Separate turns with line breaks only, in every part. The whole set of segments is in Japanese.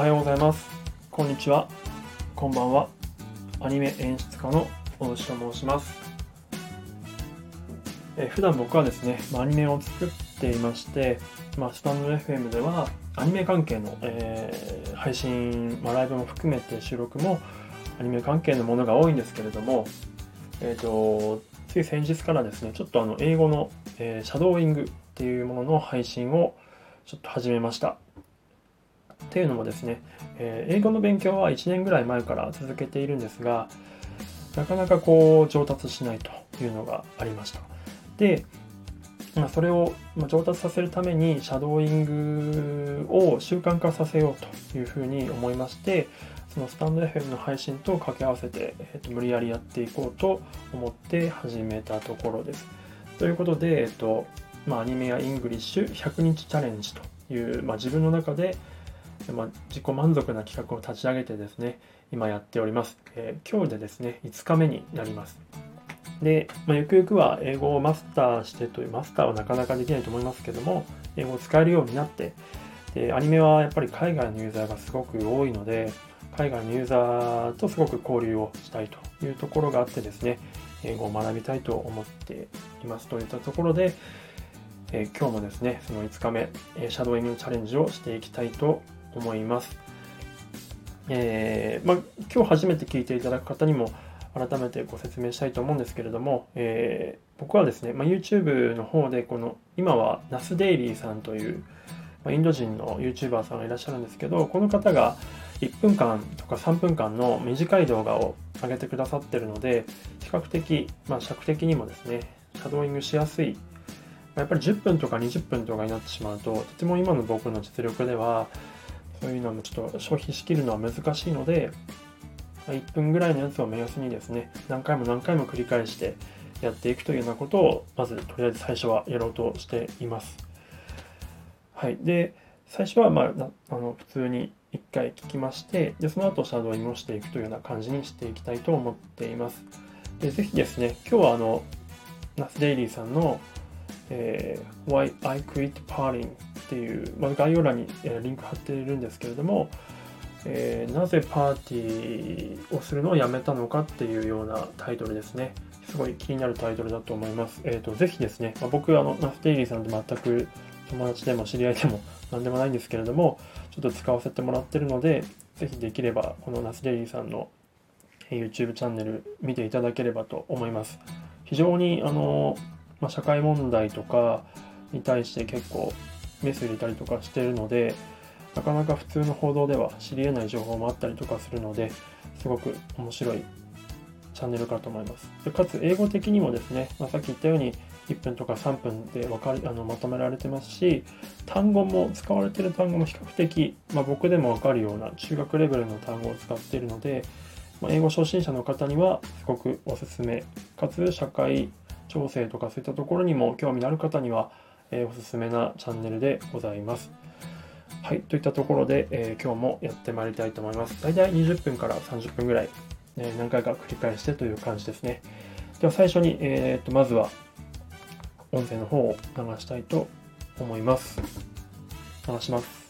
はようございます。こんにちは。こんばんは。アニメ演出家の大牛と申します。え普段僕はですねアニメを作っていまして、まあ、スタンド FM ではアニメ関係の、えー配信、まあ、ライブも含めて収録もアニメ関係のものが多いんですけれども、えー、とつい先日からですねちょっとあの英語の、えーシャドーイングっていうものの配信をちょっと始めました。っていうのもですね、えー英語の勉強は1年ぐらい前から続けているんですがなかなかこう上達しないというのがありました。で、まあ、それを上達させるためにシャドーイングを習慣化させようというふうに思いましてそのスタンド FM の配信と掛け合わせて、えーと無理やりやっていこうと思って始めたところです。ということで、えっとまあ、アニメや English 100日チャレンジという、まあ、自分の中で、まあ、自己満足な企画を立ち上げてですね今やっております、えー今日でですね5日目になります。で、まあ、ゆくゆくは英語をマスターしてというマスターはなかなかできないと思いますけども英語を使えるようになってでアニメはやっぱり海外のユーザーがすごく多いので海外のユーザーとすごく交流をしたいというところがあってですね英語を学びたいと思っています。といったところで、えー今日もですねその5日目、えシャドーイングチャレンジをしていきたいと思います、えーまあ、今日初めて聞いていただく方にも改めてご説明したいと思うんですけれども、えー僕はですね、まあ、YouTube の方でこの今はナスデイリーさんという、まあ、インド人の YouTuber さんがいらっしゃるんですけどこの方が1分間とか3分間の短い動画を上げてくださってるので比較的、まあ、尺的にもですねシャドーイングしやすい。やっぱり10分とか20分とかになってしまうととても今の僕の実力ではそういうのもちょっと消費しきるのは難しいのでま1分ぐらいのやつを目安にですね何回も何回も繰り返してやっていくというようなことをまずとりあえず最初はやろうとしています。はい、で最初はまああの普通に1回聞きましてでその後シャドーインをしていくというような感じにしていきたいと思っています。でぜひですね今日はあのナスデイリーさんの、えー Why I Quit Parting っていう、まあ、概要欄に、えリンク貼っているんですけれども、えーなぜパーティーをするのをやめたのかっていうようなタイトルですね。すごい気になるタイトルだと思います。えっ、と、ぜひですね、まあ、僕、あの、ナスデイリーさんと全く友達でも知り合いでも何でもないんですけれども、ちょっと使わせてもらってるので、ぜひできれば、このナスデイリーさんの YouTube チャンネル見ていただければと思います。非常に、あの、まあ、社会問題とかに対して結構メス入れたりとかしてるので、なかなか普通の報道では知り得ない情報もあったりとかするので、すごく面白いチャンネルかと思います。でかつ、英語的にもですね、まあ、さっき言ったように1分とか3分でわかりあのまとめられてますし、単語も使われてる単語も比較的、まあ、僕でもわかるような中学レベルの単語を使っているので、まあ、英語初心者の方にはすごくおすすめ、かつ社会調整とかそういったところにも興味のある方には、えーおすすめなチャンネルでございます。はい、といったところで、えー今日もやってまいりたいと思います。大体20分から30分ぐらい、えー何回か繰り返してという感じですね。では最初に、えーとまずは音声の方を流したいと思います。流します。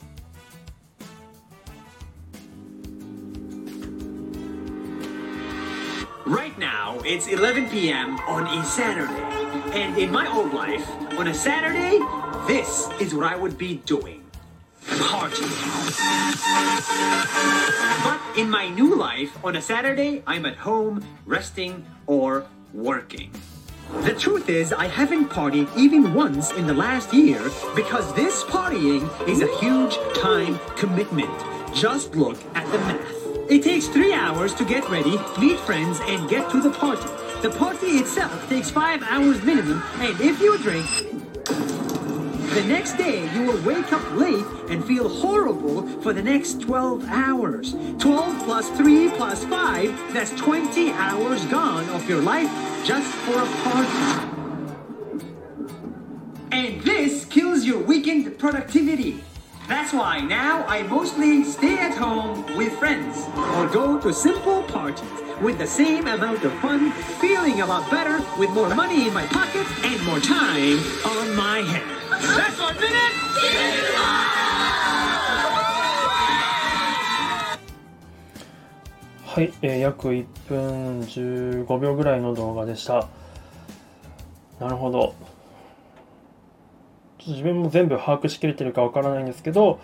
Right now, it's 11 p.m. on a Saturday. And in my old life, on a Saturday, this is what I would be doing. Party. But in my new life, on a Saturday, I'm at home, resting, or working. The truth is, I haven't partied even once in the last year because this partying is a huge time commitment. Just look at the math. It takes three hours to get ready, meet friends, and get to the party. The party itself takes five hours minimum, and if you drink, the next day, you will wake up late and feel horrible for the next 12 hours. 12 plus 3 plus 5, that's 20 hours gone of your life just for a party. And this kills your weekend productivity. That's why now I mostly stay at home with friends or go to simple parties with the same amount of fun, feeling a lot better with more money in my pocket and more time on my hands. That's one minute.
はい、えー約1分15秒ぐらいの動画でした。なるほど。ちょっと自分も全部把握しきれてるかわからないんですけど、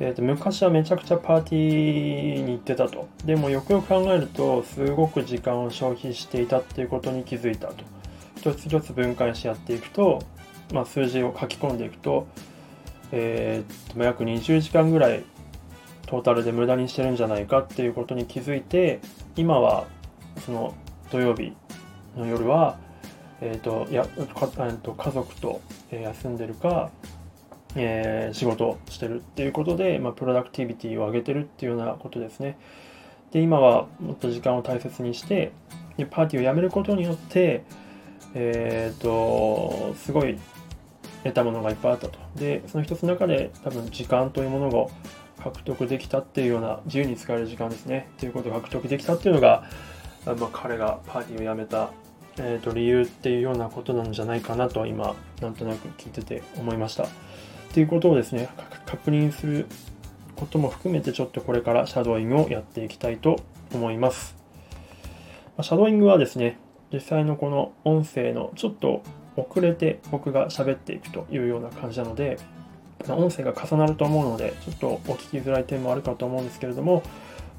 えーと昔はめちゃくちゃパーティーに行ってたと。でもよくよく考えると、すごく時間を消費していたっていうことに気づいたと。一つ一つ分解してやっていくと、まあ、数字を書き込んでいくと、えーと約20時間ぐらいトータルで無駄にしてるんじゃないかっていうことに気づいて今はその土曜日の夜は、えー、とやかと家族と休んでるか、えー仕事をしてるっていうことで、まあ、プロダクティビティを上げてるっていうようなことですね。で今はもっと時間を大切にしてでパーティーをやめることによってえっ、とすごい得たものがいっぱいあったと。でその一つの中で多分時間というものを獲得できたっていうような自由に使える時間ですねっていうことを獲得できたっていうのが、まあ、彼がパーティーをやめた、えー、と理由っていうようなことなんじゃないかなと今なんとなく聞いてて思いましたっていうことをですね確認することも含めてちょっとこれからシャドーイングをやっていきたいと思いますシャドーイングはですね実際のこの音声のちょっと遅れて僕が喋っていくというような感じなので音声が重なると思うので、ちょっとお聞きづらい点もあるかと思うんですけれども、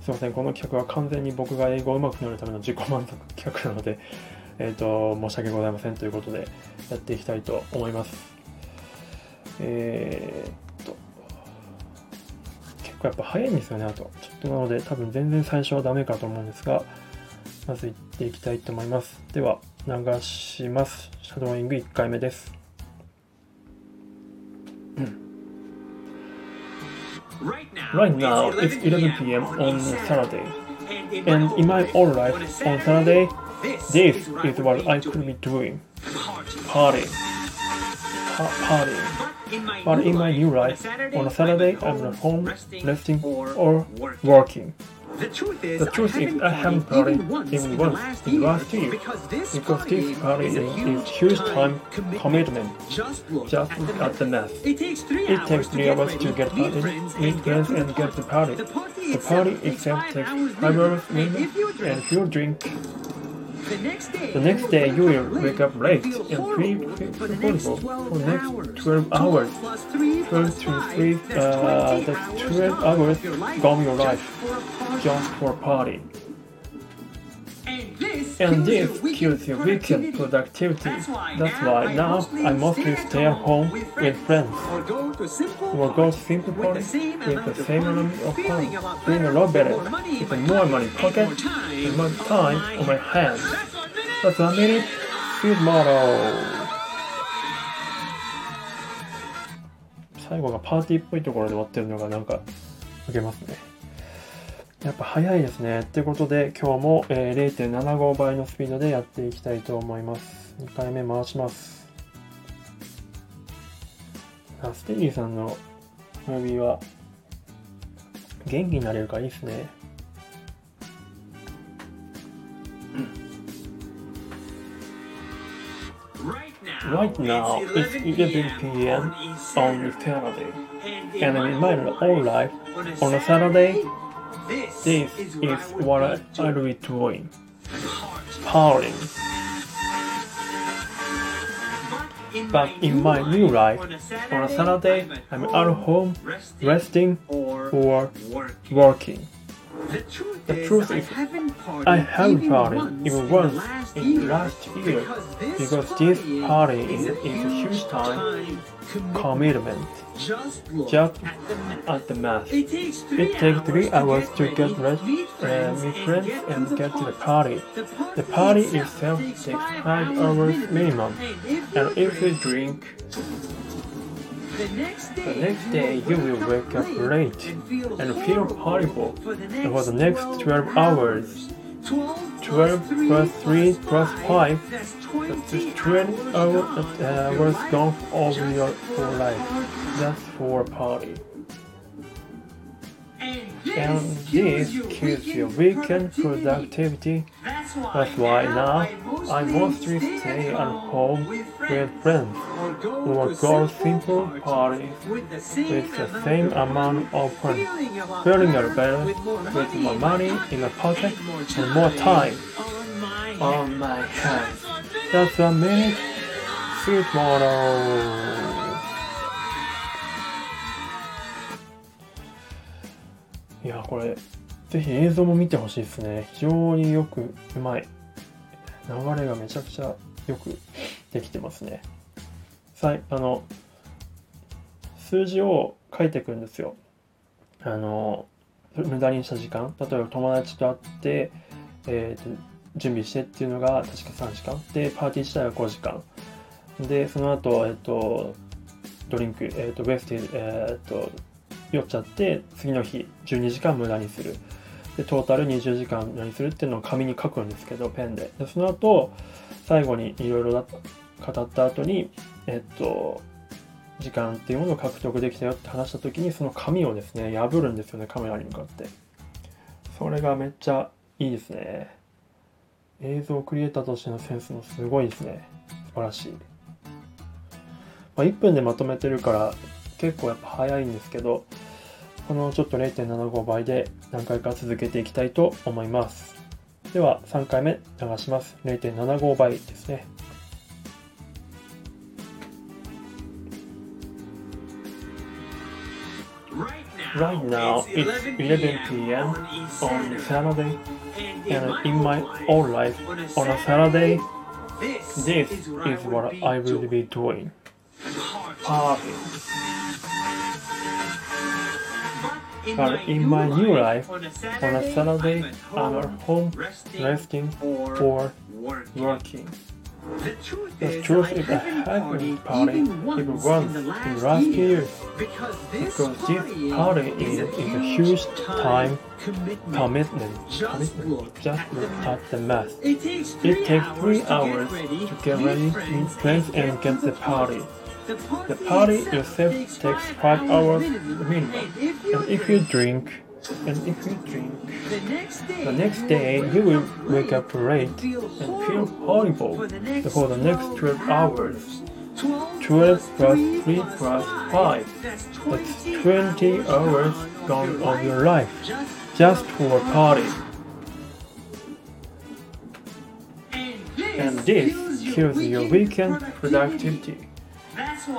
すいません、この企画は完全に僕が英語を上手くなるための自己満足企画なので、えっ、と、申し訳ございませんということで、やっていきたいと思います。えーっと、結構やっぱ早いんですよね、あと。ちょっとなので、多分全然最初はダメかと思うんですが、まず行っていきたいと思います。では、流します。シャドーイング1回目です。
Right now,
Right now, it's 11 p.m. on Saturday. And in my own life, on Saturday, this is what I could be doing. Party. Pa- party. But in my new life, on a Saturday, I'm at home, resting or working.
The truth is,
The truth
I
is,
haven't
I haven't
partied
partied
even once in the last
last
year
year.
because this
Because
party
this party
is a huge,
huge time
commitment.
commitment.
Just look
Just
at
look
the
at the
math. It takes three
It
hours to get ready,
to get
friends,
meet
and
friends,
get to
and get
the
party.
The party
The
itself
party
takes
itself
five
takes
hours
five hours
minimum, and if you
and if you drink,
the next day,
you will wake up late and feel
for the next 12 hours.
12 to 3, uh, that's 12 hours gone your life. just for party
And this
And
kills
this
your
kills your weekend
productivity.
productivity.
That's why
That's
now
why
I
now
mostly
I mostly
stay
stay at home with friends.
Or go to simple
Or go
parties
simple
with
party
the same
with
amount
the
of
same
money,
amount of
feeling
fun,
a lot
feeling a
better,
lot better,
with more money in
with
my
more
pocket
money
and
pocket,
more time
and more
on
time
my
on my hands.
That's a minute.
That's a minute field model. 最後がパーティーっぽいところで終わってるのがなんか受けますね。 やっぱ早いですね。ってことで今日も、えー0.75倍のスピードでやっていきたいと思います。2回目回します。あステディさんのムービーは元気になれるからいいですね。
Right now,
Right now, it's 11 p.m. on Saturday. And in my whole life, on a Saturday, this is what I, I'll be doing. Partying. But in my new life, on a Saturday, I'm at home, resting or working.
The truth is,
I haven't partied even once in the last year because this party is, is a huge time commitment.
Just at the math.
at the math.
It takes three,
It takes three hours to get ready,
meet
uh,
friends,
meet friends, and get to the party.
The
The party itself takes five hours minimum, and if you drink,
the next day,
the next day you will wake up late and feel horrible
for the
for the
next
next 12 hours.
12,
12 plus 3 plus 5
That's
That's
20
hours, uh, hours gone over your whole life. That's for a party.
And
And
this
kills your weekend productivity. That's why now I mostly stay at home with friends or go simple parties
with the same,
with the same amount of fun, feeling better with more money in my pocket and more time. on oh my oh hands. That's a minute. sweet motto. いやこれぜひ映像も見てほしいですね。非常によくうまい。流れがめちゃくちゃよくできてますね。さいあの数字を書いていくんですよ。あの無駄にした時間。例えば友達と会って、えーと準備してっていうのが確か3時間。でパーティー自体は5時間。でその後、えっとドリンク、えっとウェスティ、えっと酔っちゃって次の日12時間無駄にする。でトータル20時間無駄にするっていうのを紙に書くんですけどペンで。でその後最後にいろいろ語った後にえっと時間っていうものを獲得できたよって話した時にその紙をですね破るんですよねカメラに向かって。それがめっちゃいいですね。映像クリエイターとしてのセンスもすごいですね。素晴らしい、まあ、1分でまとめてるから結構やっぱ早いんですけどこのちょっと0.75倍で何回か続けていきたいと思いますでは3回目流します0.75倍ですね
Right now, it's 11 p.m.
on Saturday
and
in my own life on a Saturday
this,
this is what I will be doing party but in my new life
on a
Saturday I'm at home
resting
resting
or
or
working. The truth
The
is,
truth
I
is I
haven't partied even once,
even once
in the last, year,
year.
because this
because
party,
party
is,
is,
a
is a huge time
commitment.
commitment.
Just
commitment.
look
just
at the
look at the math
It takes three,
It takes three
hours,
hours
to get ready,
meet friends and get the party.
The party, itself
takes five hours minimum. And if you drink, and if you drink,
the next day,
you will wake up late and feel horrible
for the next,
for the next 12 hours.
12,
12 plus 3 plus 5.
That's
That's 20 hours gone of your life
Just,
for a party.
and
And this kills your weekend productivity.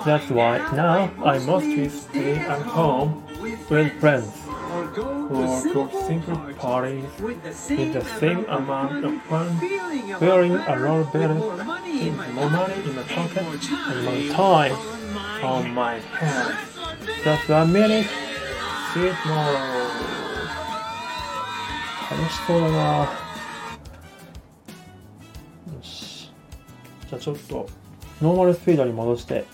That's why now I mostly stay at home with friends
or go
or
to
go
simple
simple
parties
parties
with the same,
with the same amount of fun,
feeling a
feeling
lot
a lot better,
with more money in my
with more money
pocket
in my pocket
more
and more
time
time
on my
on my hands. Just a minute, sweet tomorrow. 楽しそうだなよし。じゃあちょっとノーマルスピードに戻して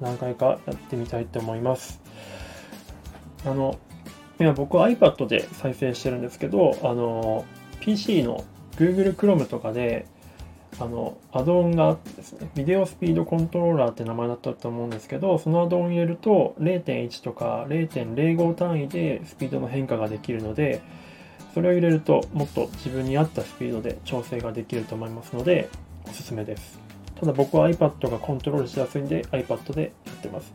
何回かやってみたいと思います。あの、今僕は iPad で再生してるんですけど、あの、PC の Google Chrome とかで、あの、アドオンがあってですね、ビデオスピードコントローラーって名前だったと思うんですけど、そのアドオン入れると0.1とか0.05単位でスピードの変化ができるので、それを入れるともっと自分に合ったスピードで調整ができると思いますので、おすすめです。ただ僕は iPad がコントロールしやすいんで iPad でやってます。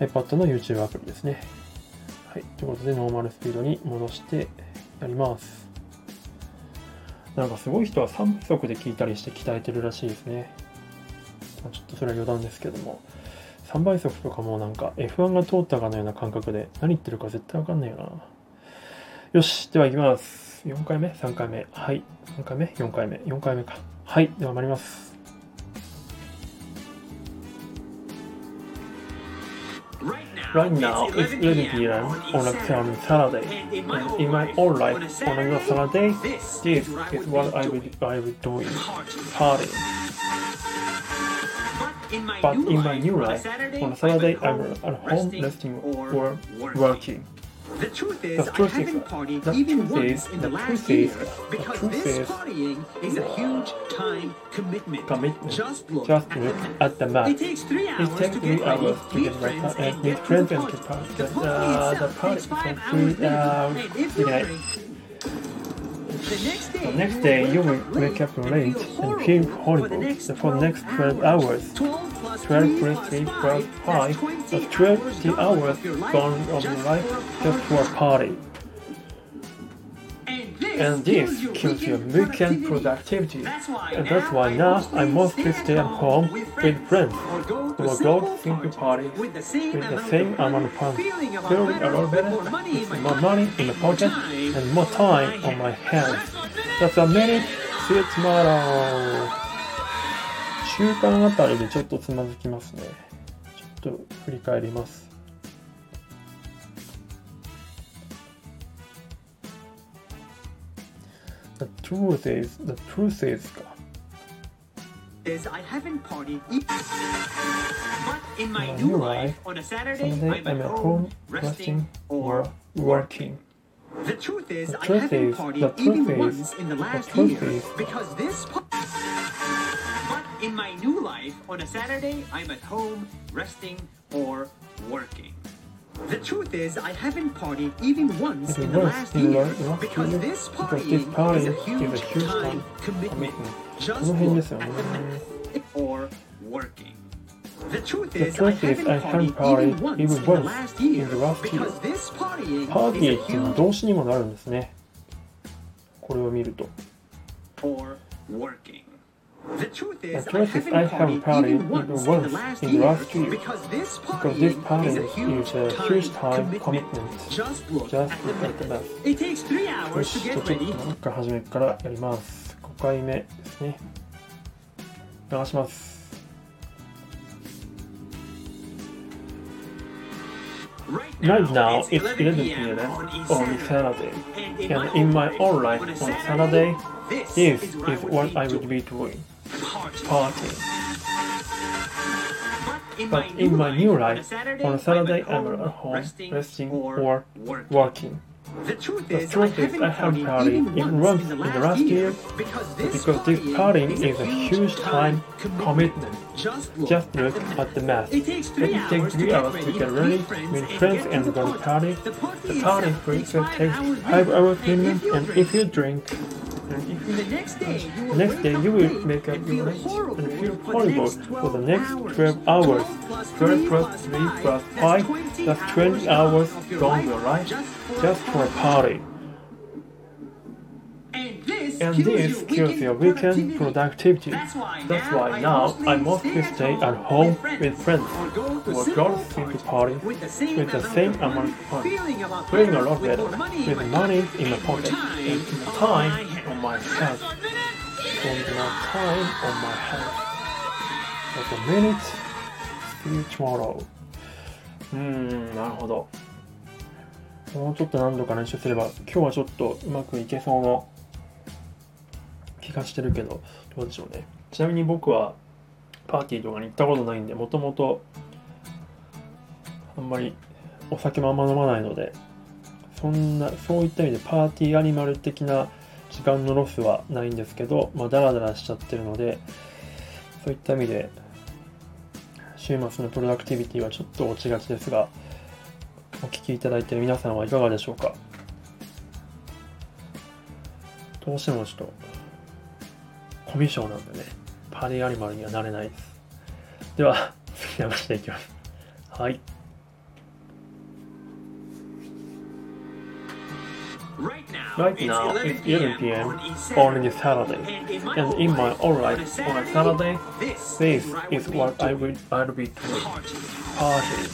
iPad の YouTube アプリですね。はい。ということでノーマルスピードに戻してやります。なんかすごい人は3倍速で聞いたりして鍛えてるらしいですね。ちょっとそれは余談ですけども。3倍速とかもなんか F1 が通ったかのような感覚で何言ってるか絶対わかんないよな。よし、では行きます。4回目 ?3 回目はい。3回目 ?4 回目 ?4 回目か。はい。では参ります。
Right now, it's 11 p.m. on a
Saturday.
Saturday.
And
in my own life, on a Saturday,
this is what I will, I will do
party.
party. But in my new life, on a Saturday, I'm at home resting or working.
The truth is,
The
I haven't partied
the
even once in the,
the
last year because this
is-
partying is a huge time commitment.
Commitment.
Just look,
Just
at,
look
the
at the map.
It takes three hours
It takes
to get ready,
to
meet friends,
and meet
get to the party.
get party.
The
Uh,
party
the
itself
party
takes five hours
three hours.
And if you
Okay.
drink,
The next day, you will wake up late and feel horrible. For the next 12 hours, 12 plus 3 plus 5, that's 20 hours gone of your life just for a party. And this kills your weekend productivity. And that's why now I mostly stay at home with friends or go to single party with the same amount of fun, feeling a lot better, with more money in the pocket and more time on my hands. That's a minute. See you tomorrow. 習慣あたりでちょっとつまずきますね。ちょっと振り返ります。The truth is, the truth is か。
is I haven't partied. e- But in my new life, on a Saturday, I'm at home, resting, or
working.
The truth is,
the truth I
haven't
is,
partied even
is,
once in the last
the
year
is.
because this. But in my new life, on a Saturday, I'm at home, resting, or working. The truth is, I haven't partied even once in the last year because this partying is a huge time commitment. Just look at the math or working. The truth is, I
truth is, I
haven't partied even once in the last year because this partying
パーティ
is
ー
a
っていうのは動詞にもなるんですね。これを見ると。
or working. The truth is, I haven't partied even once in the last year because this partying
party
is a huge time commitment. Just look at the
math.
It takes three
よ
hours
し、
to get ready.
もう一回初めからやります。5回目ですね。流します。Right now, it's 11 p.m. on Saturday, and in my own life on Saturday, this is what I would be doing. Partying. But in my new life, on Saturday, I'm at home, resting or working.
The truth
The
is,
truth
I
is, I
haven't
haven't
partied even once in the last year because this
Because this
partying
partying
is
a huge time commitment.
Just look,
Just look
at the
at the math.
It takes three
It
hours,
takes
to,
three
get
hours
ready,
to get ready,
meet friends, and,
and go
the
to party.
The party,
The party
takes
itself
five
takes
hours
five
minimum.
hours minimum,
And
and if you drink,
the next day you will,
make up your
mind
and feel horrible for the next 12 hours.
12 plus 3 plus 5, that's 20 hours from your life just for
a party.
And this kills your
weekend productivity.
That's why now I mostly stay
at home with friends
or to
into party
with the same amount of fun, feeling a lot better with money in my pocket and time my hands.
And more time on my a minute. Tomorrow. うーん、なるほど。もうちょっと何度か練習すれば、今日はちょっとうまくいけそうな気がしてるけど、どうでしょうね。ちなみに僕はパーティーとかに行ったことないんで、もともとあんまりお酒もあんま飲まないので、そんな、そういった意味でパーティーアニマル的な時間のロスはないんですけど、まあ、ダラダラしちゃってるので、そういった意味で、週末のプロダクティビティはちょっと落ちがちですが、お聞きいただいている皆さんはいかがでしょうか？どうしてもちょっと、コミュ障なんでね、パーティーアニマルにはなれないです。では、次流していきます。はい。
Right now, it's
now,
11
it's 11 p.m.
on
this Saturday.
And in my, life, on a
Saturday,
this, is
what I will I'll be doing.
party.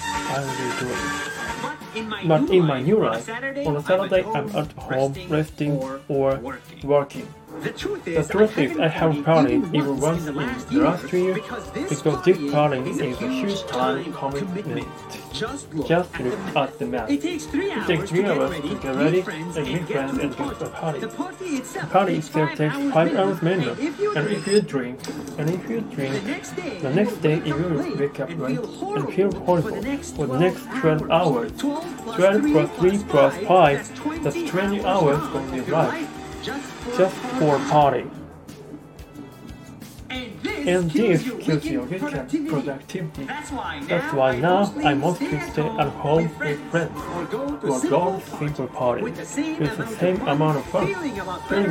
I will be doing.
But in my, new, life, a
on a Saturday I'm at home resting or
working. The truth
The
is,
truth
I
is, I haven't partied even once
in
in
the last
the
year,
last year
because this
because this
partying is
is a huge time commitment.
Just look,
Just
at, the math.
at the math.
It takes three hours,
takes three
to, get
hours
ready,
to get ready
friends,
and meet friends and go to the party.
The party itself,
party
takes
itself
five
takes
hours
five
minimum.
hours minimum.
And if you drink,
if you drink, and if you drink, the next day you
will
wake up
and
late and feel
horrible for the next
for the next 12 hours.
12
12 plus 3 plus 5,
that's
that's 20 hours from your life.
Just for,
party.
And this
kills your weekend productivity. That's why now I mostly stay at home with friends
or go to
to simple party
with the same
amount of fun,
feeling
a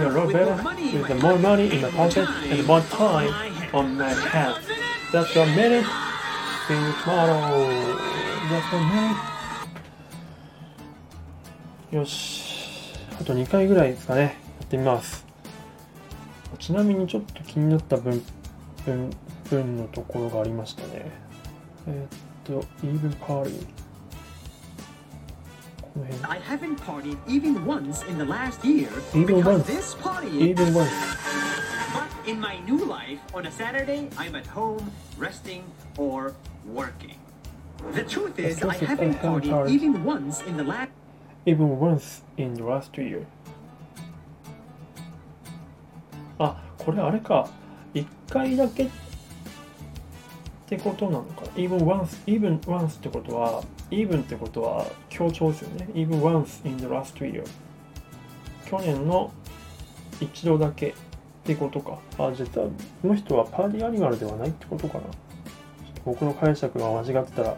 lot better with the more money in my pocket and more time on my hands. That's a minute. See you tomorrow. That's a minute. よし。あと2回ぐらいですかね。やってみます。ちなみにちょっと気になった文、文、文のところがありましたね。えーっと、even party。この辺。
I haven't partied even once in the last year
Even
because
once.
this party
even once.
But in my new life, on a Saturday, I'm at home, resting, or working. The truth is, I
truth is, I
haven't
haven't
partied
partied.
even once in the last
even once in the last year これあれか。1回だけってことなのか。even once even once ってことは even ってことは強調ですよね。even once in the last year 去年の一度だけってことか。あ実はこの人はパーティーアニマルではないってことかな。僕の解釈が間違ってたら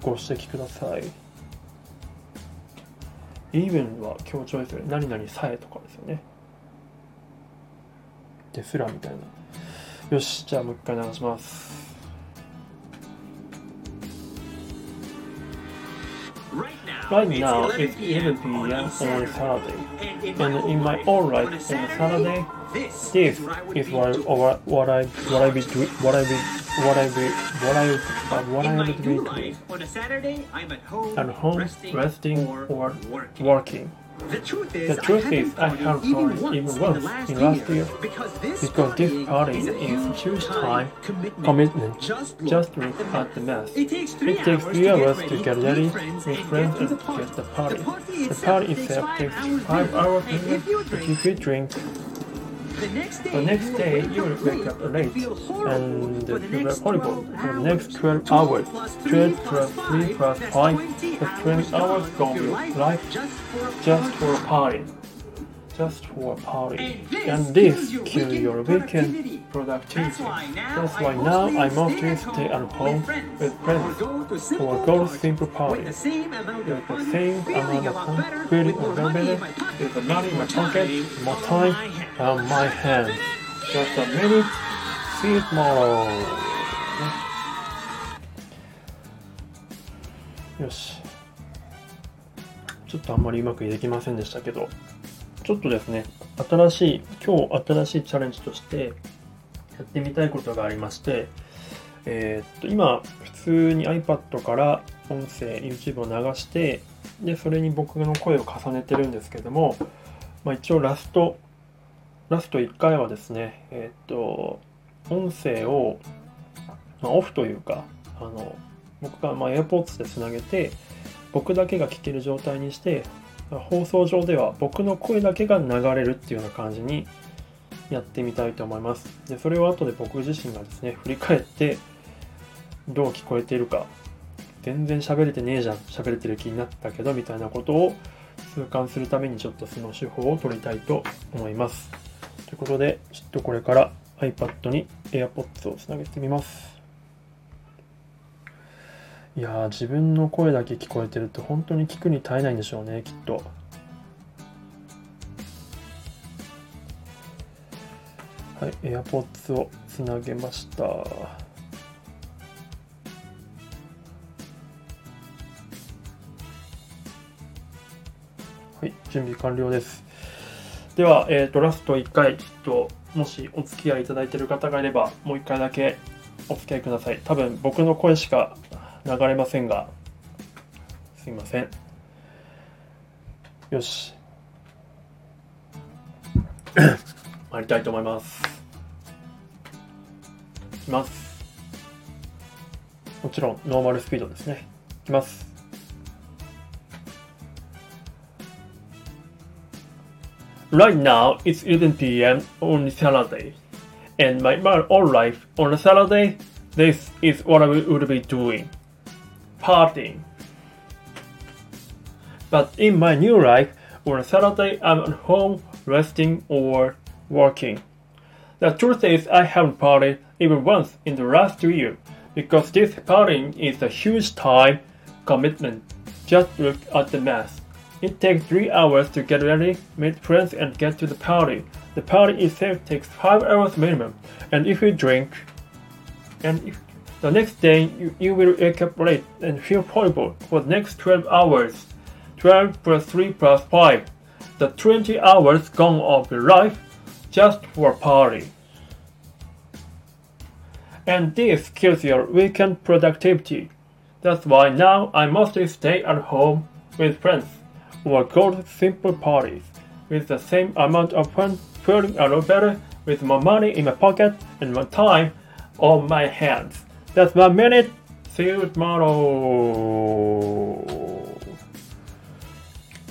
ご指摘ください。even は強調ですよね。何々さえとかですよね。ですらみたいな。よし、じゃあもう一回流します。
Right now,
Right
it's
now,
11
it's 11 p.m. on
a
Saturday.
And in
And
my,
in my
own
own
life,
life,
on a Saturday, this,
This
is what I would
is
be
what,
doing.
what, what I what I be do, what I be what I be what I uh, what
in
I
my
would be
new
doing
life, on a Saturday, I'm at home,
at home,
resting,
resting
or,
or
working.
working.
The truth is,
The truth
I
is, I haven't
even once,
even
in,
once
the last,
in
year,
last year
because this
party
is a
is
huge time commitment.
commitment.
Just
Just look at the mess.
It takes three,
It takes
hours,
three
to
hours
get
to
ready,
get ready with
and
friends
get to the
and
party.
get the party.
The party
The
itself
party
takes
itself
five
takes
hours
five hours minimum. But if you drink,
the next day, you will wake up late
and you horrible for the next 12 hours. 12 plus 3 plus 5 the 20 hours
from your life just for a party
for a party. Just for a party.
And this
And this
kills your
kills
weekend
your weekend
productivity.
productivity.
That's why now,
That's
I
why now I
mostly
mostly stay at home with
with
friends
or go to simple
or go to
parties
simple
with
parties
the same amount
with
of
the
fun,
same
feeling
amount
a
of
lot
fun,
better,
feeling
with
a
more
lot
money
better,
in my pocket,
with the money in my
and
pocket, more
on
time
my hands.
on my hands. Just a minute. See you tomorrow. よし。ちょっとあんまりうまくできませんでしたけど、 ちょっとですね、新しい、今日新しいチャレンジとしてやってみたいことがありまして、えーっと、今、普通に iPad から音声、YouTube を流して、で、それに僕の声を重ねてるんですけども、まあ、一応ラスト、ラスト1回はですね、えーっと、音声を、まあ、オフというか、あの、僕がま AirPods でつなげて、僕だけが聞ける状態にして、放送上では僕の声だけが流れるっていうような感じにやってみたいと思います。で、それを後で僕自身がですね、振り返って、どう聞こえているか、全然喋れてねえじゃん、喋れてる気になったけど、みたいなことを痛感するためにちょっとその手法を取りたいと思います。ということで、ちょっとこれから iPad に AirPods をつなげてみます。いや、自分の声だけ聞こえてると本当に聞くに耐えないんでしょうね、きっと。はい、AirPods をつなげました。はい、準備完了です。では、えっ、と、ラスト1回、ちょっと、もしお付き合いいただいている方がいれば、もう1回だけお付き合いください。多分、僕の声しか流れませんが、すいません。よし。参りたいと思います。いきます。もちろん、ノーマルスピードですね。いきます。Right now, it's 11 p.m. on Saturday, and my, my own life on a Saturday, this is what I would be doing partying. But in my new life, on Saturday, I'm at home resting or working. The truth is, I haven't partied even once in the last two years because this partying is a huge time commitment. Just look at the math. It takes three hours to get ready, meet friends, and get to the party. The party itself takes five hours minimum, and if you drink, and if the next day you, you will wake up late and feel horrible for the next 12 hours. 12 plus 3 plus 5. The 20 hours gone of your life just for a party. And this kills your weekend productivity. That's why now I mostly stay at home with friends or go to simple parties with the same amount of fun, feeling a lot better with more money in my pocket and more time on my hands. That's one minute. See you tomorrow.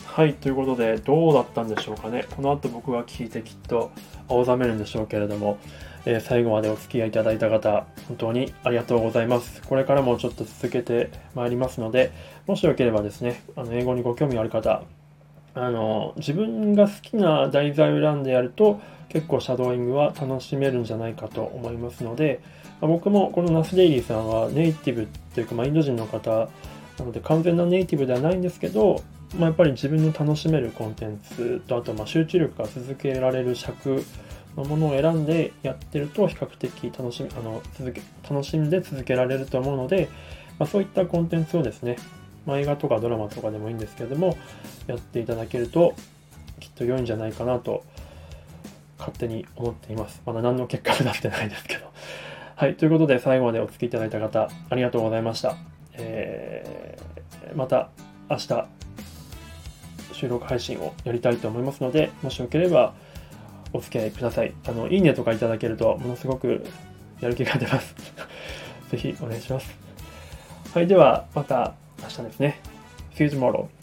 はい、ということで、どうだったんでしょうかね。この後僕が聞いてきっと青ざめるんでしょうけれども、えー最後までお付き合いいただいた方、本当にありがとうございます。これからもちょっと続けてまいりますので、もしよければですね、あの英語にご興味ある方、あの自分が好きな題材を選んでやると結構シャドーイングは楽しめるんじゃないかと思いますので、僕もこのナスデイリーさんはネイティブっていうか、まあ、インド人の方なので完全なネイティブではないんですけど、まあ、やっぱり自分の楽しめるコンテンツとあとまあ集中力が続けられる尺のものを選んでやってると比較的楽しみあの続け楽しんで続けられると思うので、まあ、そういったコンテンツをですね、まあ、映画とかドラマとかでもいいんですけれどもやっていただけるときっと良いんじゃないかなと勝手に思っています。まだ何の結果が出してないですけど。はいということで最後までお付きいただいた方ありがとうございました、えーまた明日収録配信をやりたいと思いますのでもしよければお付き合いください。あのいいねとかいただけるとものすごくやる気が出ます。ぜひお願いします。はいではまた明日ですね。See you tomorrow